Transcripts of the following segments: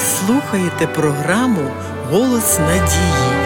слухаєте програму Голос надії.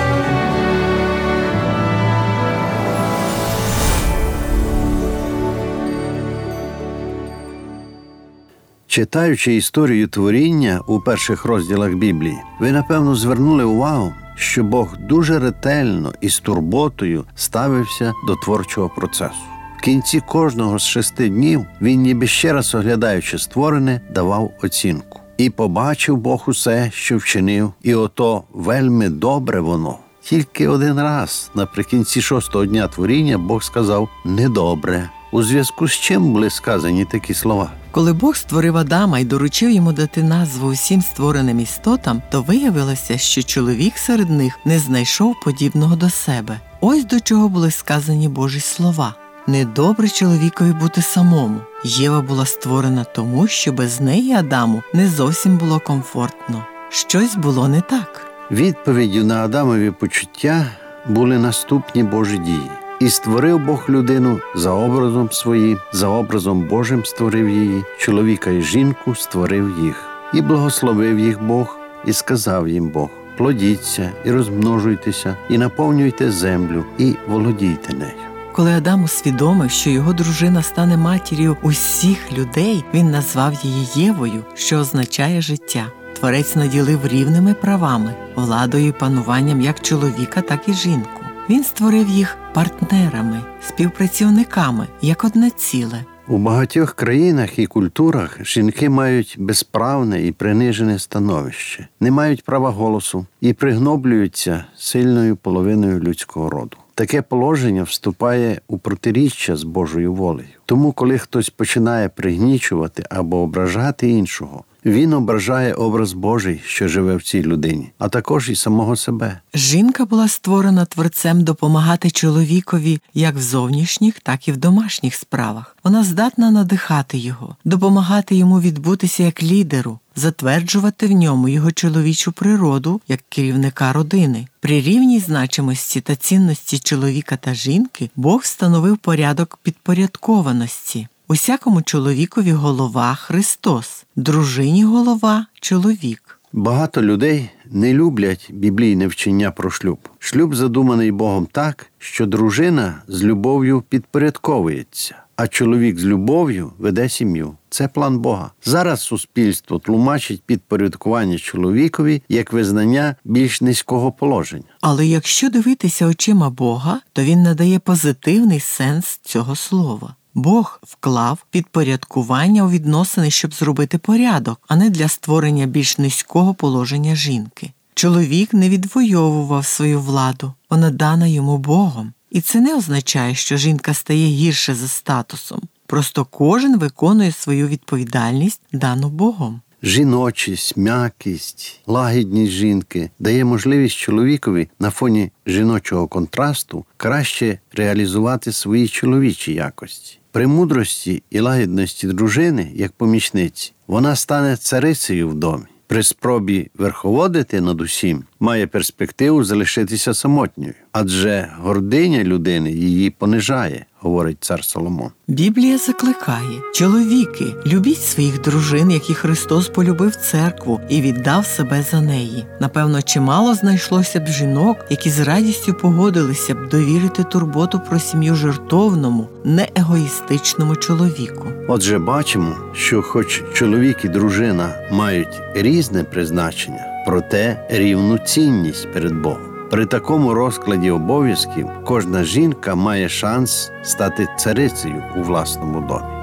Читаючи історію творіння у перших розділах Біблії, ви напевно звернули увагу, що Бог дуже ретельно і з турботою ставився до творчого процесу. В кінці кожного з шести днів він, ніби ще раз оглядаючи створене, давав оцінку. І побачив Бог усе, що вчинив, і ото вельми добре воно. Тільки один раз наприкінці шостого дня творіння Бог сказав недобре. У зв'язку з чим були сказані такі слова. Коли Бог створив Адама і доручив йому дати назву усім створеним істотам, то виявилося, що чоловік серед них не знайшов подібного до себе. Ось до чого були сказані Божі слова. Недобре чоловікові бути самому. Єва була створена тому, що без неї Адаму не зовсім було комфортно. Щось було не так. Відповіддю на Адамові почуття були наступні Божі дії. І створив Бог людину за образом своїм, за образом Божим створив її, чоловіка і жінку створив їх, і благословив їх Бог, і сказав їм Бог: плодіться і розмножуйтеся, і наповнюйте землю, і володійте нею. Коли Адам усвідомив, що його дружина стане матір'ю усіх людей, він назвав її Євою, що означає життя. Творець наділив рівними правами, владою і пануванням як чоловіка, так і жінку. Він створив їх партнерами, співпрацівниками як одне ціле. У багатьох країнах і культурах жінки мають безправне і принижене становище, не мають права голосу і пригноблюються сильною половиною людського роду. Таке положення вступає у протиріччя з Божою волею. Тому, коли хтось починає пригнічувати або ображати іншого, він ображає образ Божий, що живе в цій людині, а також і самого себе. Жінка була створена творцем допомагати чоловікові як в зовнішніх, так і в домашніх справах. Вона здатна надихати його, допомагати йому відбутися як лідеру, затверджувати в ньому його чоловічу природу як керівника родини. При рівній значимості та цінності чоловіка та жінки Бог встановив порядок підпорядкованості. Усякому чоловікові голова Христос, дружині голова чоловік. Багато людей не люблять біблійне вчення про шлюб. Шлюб задуманий Богом так, що дружина з любов'ю підпорядковується, а чоловік з любов'ю веде сім'ю. Це план Бога. Зараз суспільство тлумачить підпорядкування чоловікові як визнання більш низького положення. Але якщо дивитися очима Бога, то він надає позитивний сенс цього слова. Бог вклав підпорядкування у відносини, щоб зробити порядок, а не для створення більш низького положення жінки. Чоловік не відвоював свою владу, вона дана йому Богом. І це не означає, що жінка стає гірше за статусом. Просто кожен виконує свою відповідальність дану Богом. Жіночість, м'якість, лагідність жінки дає можливість чоловікові на фоні жіночого контрасту краще реалізувати свої чоловічі якості. При мудрості і лагідності дружини, як помічниці, вона стане царицею в домі. При спробі верховодити над усім має перспективу залишитися самотньою, адже гординя людини її понижає, говорить цар Соломон. Біблія закликає чоловіки, любіть своїх дружин, які Христос полюбив церкву і віддав себе за неї. Напевно, чимало знайшлося б жінок, які з радістю погодилися б довірити турботу про сім'ю жертовному, неегоїстичному чоловіку. Отже, бачимо, що, хоч чоловік і дружина мають різне призначення, проте рівну цінність перед Богом. При такому розкладі обов'язків кожна жінка має шанс стати царицею у власному домі.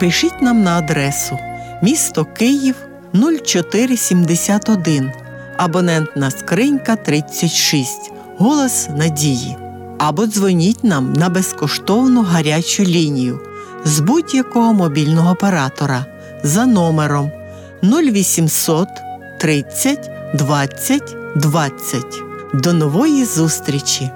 Пишіть нам на адресу місто Київ 0471, абонентна скринька 36, голос надії. Або дзвоніть нам на безкоштовну гарячу лінію з будь-якого мобільного оператора за номером 0800 30 20 20. До нової зустрічі!